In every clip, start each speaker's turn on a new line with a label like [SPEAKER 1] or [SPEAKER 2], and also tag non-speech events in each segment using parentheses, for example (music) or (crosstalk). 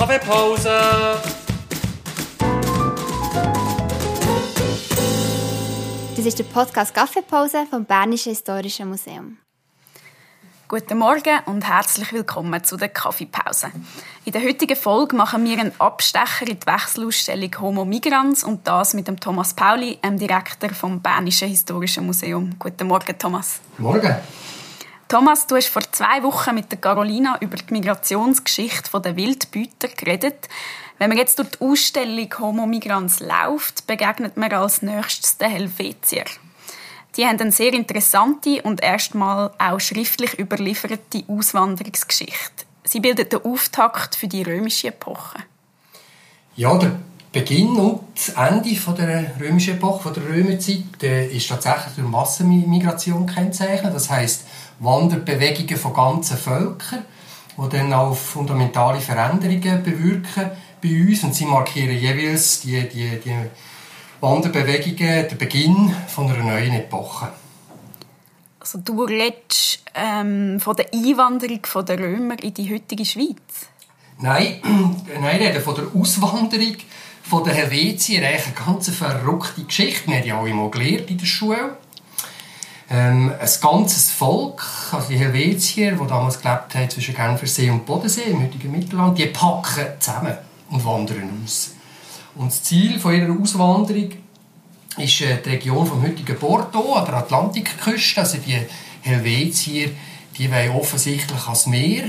[SPEAKER 1] Kaffeepause!
[SPEAKER 2] Das ist der Podcast Kaffeepause vom Bernischen Historischen Museum.
[SPEAKER 3] Guten Morgen und herzlich willkommen zu der Kaffeepause. In der heutigen Folge machen wir einen Abstecher in die Wechselausstellung Homo Migrans und das mit dem Thomas Pauli, dem Direktor vom Bernischen Historischen Museum. Guten Morgen, Thomas.
[SPEAKER 4] Morgen.
[SPEAKER 3] Thomas, du hast vor zwei Wochen mit der Carolina über die Migrationsgeschichte der Wildbüter geredet. Wenn man jetzt durch die Ausstellung Homo Migrans läuft, begegnet man als nächstes den Helvetier. Die haben eine sehr interessante und erstmal auch schriftlich überlieferte Auswanderungsgeschichte. Sie bildet den Auftakt für die römische Epoche.
[SPEAKER 4] Ja, der Beginn und Ende der römischen Epoche, der Römerzeit, äh, ist tatsächlich durch Massenmigration kennzeichnet. Das heißt Wanderbewegungen von ganzen Völkern, die dann auch fundamentale Veränderungen bewirken bei uns und sie markieren jeweils die, die, die Wanderbewegungen, den Beginn von einer neuen Epoche.
[SPEAKER 3] Also du redest ähm, von der Einwanderung der Römer in die heutige Schweiz?
[SPEAKER 4] Nein, (clears throat) nein, reden von der Auswanderung von der Helvetier. Eine ganz verrückte Geschichte. Wir haben ja auch immer gelernt in der Schule. Ähm, ein ganzes Volk, also die Helvetier, die damals gelebt haben zwischen Genfersee und Bodensee im heutigen Mittelland, die packen zusammen und wandern aus. Und das Ziel von ihrer Auswanderung ist äh, die Region vom heutigen Bordeaux an der Atlantikküste. Also die Helvetier, die wollen offensichtlich ans Meer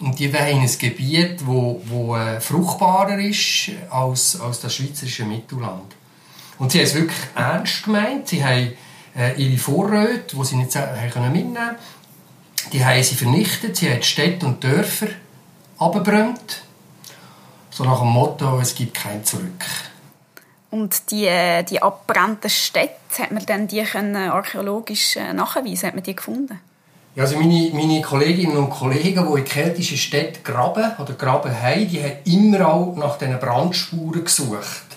[SPEAKER 4] und die wollen ein Gebiet, wo, wo äh, fruchtbarer ist als, als das schweizerische Mittelland. Und sie haben es wirklich ernst gemeint. Sie haben ihre Vorräte, die sie nicht haben mitnehmen konnten, die haben sie vernichtet. Sie haben Städte und Dörfer abgebrannt so nach dem Motto, es gibt kein Zurück.
[SPEAKER 3] Und die, äh, die abgebrannten Städte, hat man dann die können archäologisch äh, nachweisen? Hat man die gefunden?
[SPEAKER 4] Ja, also meine, meine Kolleginnen und Kollegen, die in keltischen Städten graben oder graben haben, die haben immer auch nach diesen Brandspuren gesucht.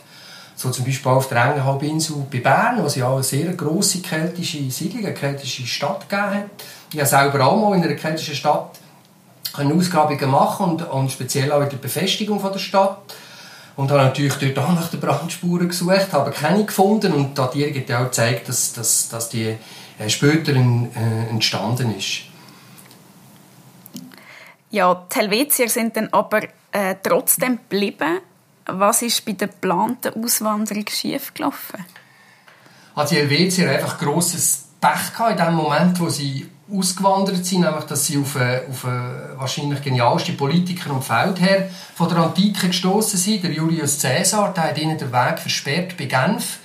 [SPEAKER 4] So zum Beispiel auf der Engenhalbinsel bei Bern, wo es ja eine sehr grosse keltische Siedlung, eine keltische Stadt gegeben hat. Ich habe selber auch mal in einer keltischen Stadt Ausgrabungen machen und, und speziell auch in der Befestigung von der Stadt. Und habe natürlich dort auch nach den Brandspuren gesucht, habe keine gefunden und die Datierung auch gezeigt, dass, dass, dass die äh, später äh, entstanden ist.
[SPEAKER 3] Ja, die Helvetier sind dann aber äh, trotzdem geblieben. Was ist bei der geplanten Auswanderung schiefgelaufen?
[SPEAKER 4] Hat die Helvetier einfach grosses Pech gehabt in dem Moment, wo sie ausgewandert sind, nämlich dass sie auf, eine, auf eine wahrscheinlich genialste Politiker und Feldherr von der Antike gestoßen sind, der Julius Caesar, der hat ihnen den Weg versperrt bei Genf,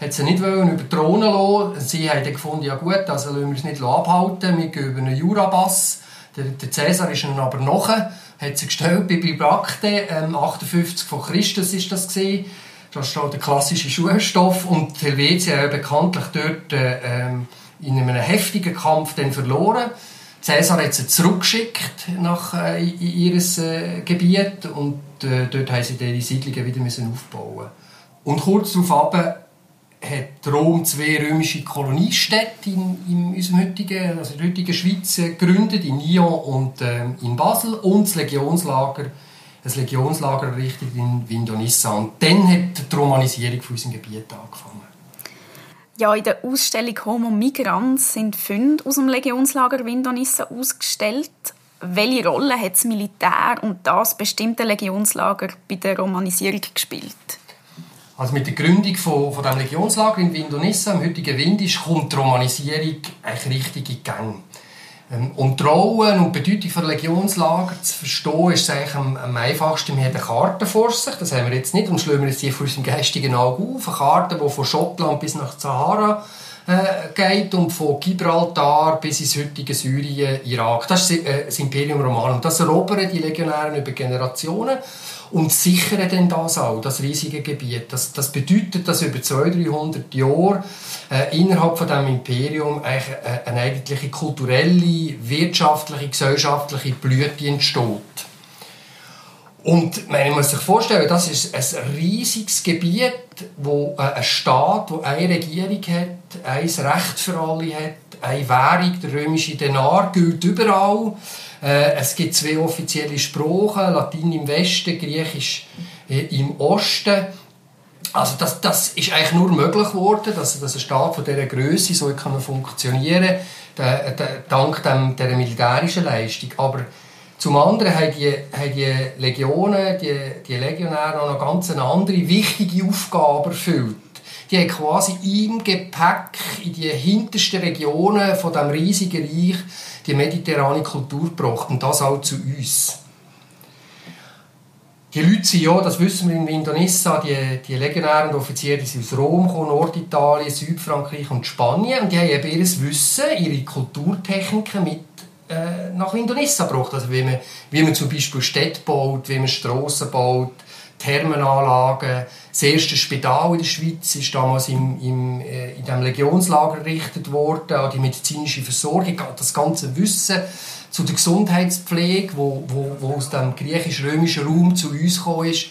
[SPEAKER 4] hat sie nicht über die lassen. Sie haben dann gefunden, ja gut, also lassen wir uns nicht abhalten, wir gehen über einen Jurabass. Der, der Caesar ist ihnen aber nachher, hat sie gestellt bei Bibrakte, ähm, 58 vor Christus ist das gesehen. Das steht der klassische Schulstoff und Helvetia hat bekanntlich dort äh, ähm, in einem heftigen Kampf dann verloren. Caesar hat sie zurückgeschickt nach äh, in ihr äh, Gebiet und äh, dort haben sie dann die Siedlungen wieder müssen aufbauen. Und kurz darauf hat Rom zwei römische Koloniestädte in, in, unserem heutigen, also der heutigen Schweiz äh, gegründet, in Nyon und ähm, in Basel und das Legionslager, ein Legionslager errichtet in Vindonissa. Und dann hat die Romanisierung von unserem Gebiet angefangen.
[SPEAKER 3] Ja, in der Ausstellung Homo Migrans sind Funde aus dem Legionslager Windonissa ausgestellt. Welche Rolle hat das Militär und das bestimmte Legionslager bei der Romanisierung gespielt?
[SPEAKER 4] Also mit der Gründung von, von dem Legionslager in Windonissa, im heutigen Windisch, kommt die Romanisierung eigentlich richtig in Gang. Ähm, um die Rolle und die Bedeutung der Legionslager zu verstehen, ist es eigentlich am, am einfachsten, wir haben eine Karte vor sich, das haben wir jetzt nicht, und schlagen wir jetzt die vor unserem geistigen Auge auf, eine Karte, die von Schottland bis nach Sahara geht und von Gibraltar bis ins heutige Syrien, Irak. Das ist äh, das Imperium Romanum. Das erobern die Legionäre über Generationen und sichern dann das auch, das riesige Gebiet. Das, das bedeutet, dass über 200, 300 Jahre äh, innerhalb von dem Imperium eigentlich äh, eine eigentliche kulturelle, wirtschaftliche, gesellschaftliche Blüte entsteht. Und man muss sich vorstellen, das ist ein riesiges Gebiet, wo äh, ein Staat, wo eine Regierung hat, ein Recht für alle hat, eine Währung, der römische Denar, gilt überall. Äh, es gibt zwei offizielle Sprachen, Latein im Westen, Griechisch äh, im Osten. Also das, das ist eigentlich nur möglich geworden, dass, dass ein Staat von dieser Größe so kann funktionieren kann, dank dem, dieser militärischen Leistung. Aber zum anderen haben die, haben die Legionen, die, die Legionäre auch noch ganz eine andere wichtige Aufgabe erfüllt. Die haben quasi im Gepäck in die hintersten Regionen von dem riesigen Reich die mediterrane Kultur gebracht und das auch zu uns. Die Leute sind ja, das wissen wir in Indonesisch, die, die legionären Offiziere die sind aus Rom gekommen, Norditalien, Südfrankreich und Spanien und die haben eben ihr Wissen, ihre Kulturtechniken mit äh, nach Indonesisch gebracht. Also wie man, wie man zum Beispiel Städte baut, wie man Strassen baut, Thermenanlagen. Das erste Spital in der Schweiz ist damals im, im, äh, in diesem Legionslager errichtet worden, auch die medizinische Versorgung, das ganze Wissen zu der Gesundheitspflege, wo, wo, wo aus dem griechisch-römischen Raum zu uns gekommen ist.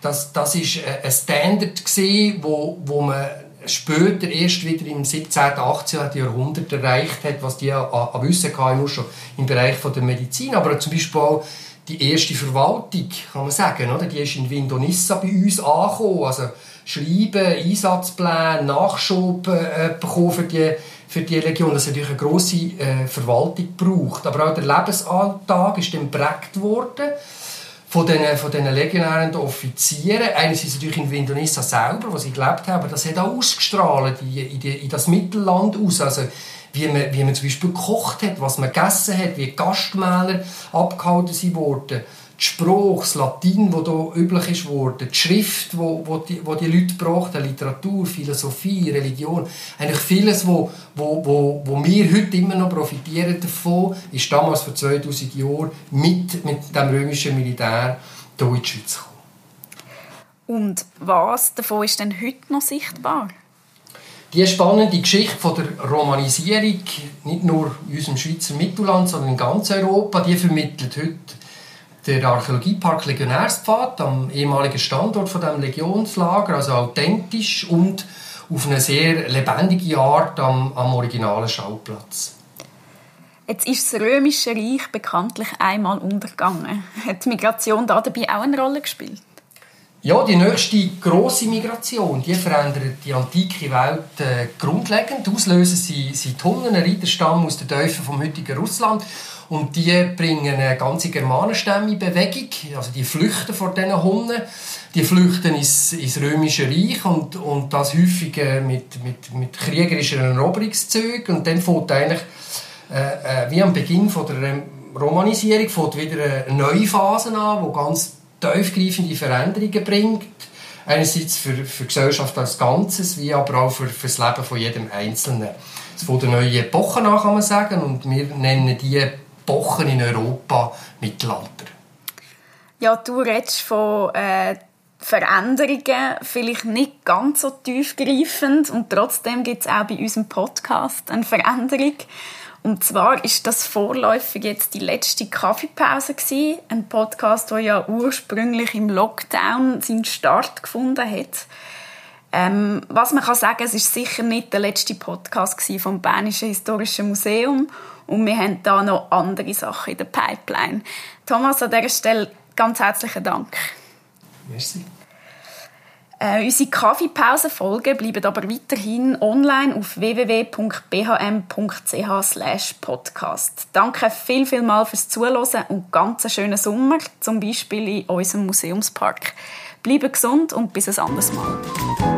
[SPEAKER 4] Das, das ist äh, ein Standard gewesen, wo, wo man später erst wieder im 17., 18. Jahrhundert erreicht hat, was die an, an Wissen hatten, nur schon im Bereich der Medizin, aber zum Beispiel auch die erste Verwaltung, kann man sagen, oder? die ist in Vindonissa bei uns angekommen, also Schreiben, Einsatzpläne, Nachschub äh, bekommen für die, für die Legion, das natürlich eine grosse äh, Verwaltung braucht, aber auch der Lebensalltag ist dann geprägt worden von diesen, von legionären Offizieren. Einerseits natürlich in Vindonissa selber, wo sie gelebt haben, aber das hat auch ausgestrahlt in, in, die, in das Mittelland aus. Also, wie man, wie man zum Beispiel gekocht hat, was man gegessen hat, wie Gastmäler abgehalten wurden die Sprache, das Latein, das hier üblich ist worden, die Schrift, wo, wo, die, wo die Leute brauchten, Literatur, Philosophie, Religion, eigentlich vieles, wo, wo, wo, wo wir heute immer noch profitieren davon, ist damals vor 2000 Jahren mit, mit dem römischen Militär hier in die Schweiz gekommen.
[SPEAKER 3] Und was davon ist denn heute noch sichtbar?
[SPEAKER 4] Die spannende Geschichte von der Romanisierung, nicht nur in unserem Schweizer Mittelland, sondern in ganz Europa, die vermittelt heute der Archäologiepark Legionärspfad am ehemaligen Standort von dem Legionslager, also authentisch und auf eine sehr lebendige Art am, am originalen Schauplatz.
[SPEAKER 3] Jetzt ist das Römische Reich bekanntlich einmal untergegangen. Hat die Migration da dabei auch eine Rolle gespielt?
[SPEAKER 4] Ja, die nächste große Migration, die verändert die antike Welt äh, grundlegend. Auslösen sie, sie die Hunnen, Reiterstamm aus den Teufeln vom heutigen Russland. Und die bringen eine ganze Germanenstämme in Bewegung. Also die flüchten vor diesen Hunden. Die flüchten ins, ins Römische Reich und, und das häufig mit, mit, mit kriegerischen Eroberungszügen. Und dann fängt eigentlich, äh, äh, wie am Beginn von der Romanisierung, fängt wieder eine neue Phase an, die ganz tiefgreifende Veränderungen bringt. Einerseits für, für die Gesellschaft als Ganzes, wie aber auch für, für das Leben von jedem Einzelnen. Es von der neuen Epoche an, kann man sagen, und wir nennen die Epochen in Europa Mittelalter.
[SPEAKER 3] Ja, du redest von äh, Veränderungen, vielleicht nicht ganz so tiefgreifend, und trotzdem gibt es auch bei unserem Podcast eine Veränderung. Und zwar ist das vorläufig jetzt die letzte Kaffeepause gewesen. Ein Podcast, der ja ursprünglich im Lockdown seinen Start gefunden hat. Ähm, was man kann sagen, es ist sicher nicht der letzte Podcast vom Bernischen Historischen Museum und wir haben da noch andere Sachen in der Pipeline. Thomas, an dieser Stelle ganz herzlichen Dank.
[SPEAKER 4] Merci.
[SPEAKER 3] Äh, unsere Kaffeepausenfolgen bleiben aber weiterhin online auf www.bhm.ch podcast. Danke viel, viel mal fürs Zuhören und ganz einen schönen Sommer, zum Beispiel in unserem Museumspark. Bleibe gesund und bis ein anderes Mal.